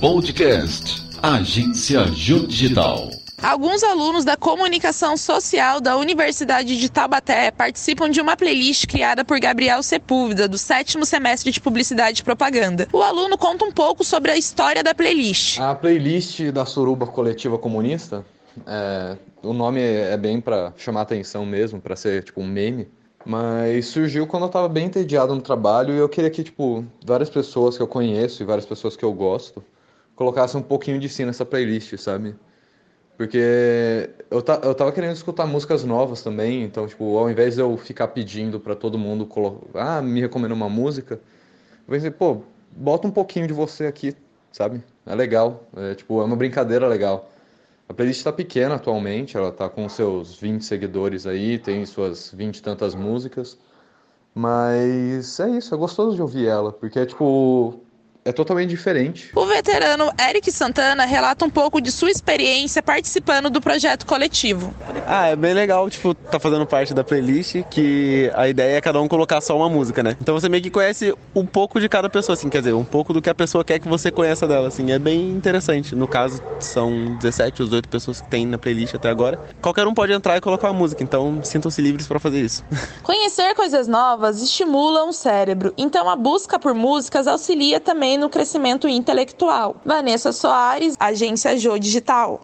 Podcast Agência Ju Digital. Alguns alunos da comunicação social da Universidade de Taubaté participam de uma playlist criada por Gabriel Sepúlveda, do sétimo semestre de Publicidade e Propaganda. O aluno conta um pouco sobre a história da playlist. A playlist da Suruba Coletiva Comunista, é, o nome é bem para chamar atenção mesmo, para ser tipo um meme. Mas surgiu quando eu tava bem entediado no trabalho e eu queria que, tipo, várias pessoas que eu conheço e várias pessoas que eu gosto colocassem um pouquinho de si nessa playlist, sabe? Porque eu, ta, eu tava querendo escutar músicas novas também, então, tipo, ao invés de eu ficar pedindo para todo mundo ah, me recomenda uma música, eu pensei, pô, bota um pouquinho de você aqui, sabe? É legal, é, tipo, é uma brincadeira legal. A playlist está pequena atualmente, ela está com seus 20 seguidores aí, tem suas 20 e tantas músicas, mas é isso, é gostoso de ouvir ela, porque é tipo, é totalmente diferente. O veterano Eric Santana relata um pouco de sua experiência participando do projeto coletivo. Ah, é bem legal, tipo, tá fazendo parte da playlist, que a ideia é cada um colocar só uma música, né? Então você meio que conhece um pouco de cada pessoa, assim, quer dizer, um pouco do que a pessoa quer que você conheça dela, assim, é bem interessante. No caso, são 17 ou 18 pessoas que tem na playlist até agora. Qualquer um pode entrar e colocar uma música, então sintam-se livres para fazer isso. Conhecer coisas novas estimula o cérebro, então a busca por músicas auxilia também no crescimento intelectual. Vanessa Soares, Agência Jô Digital.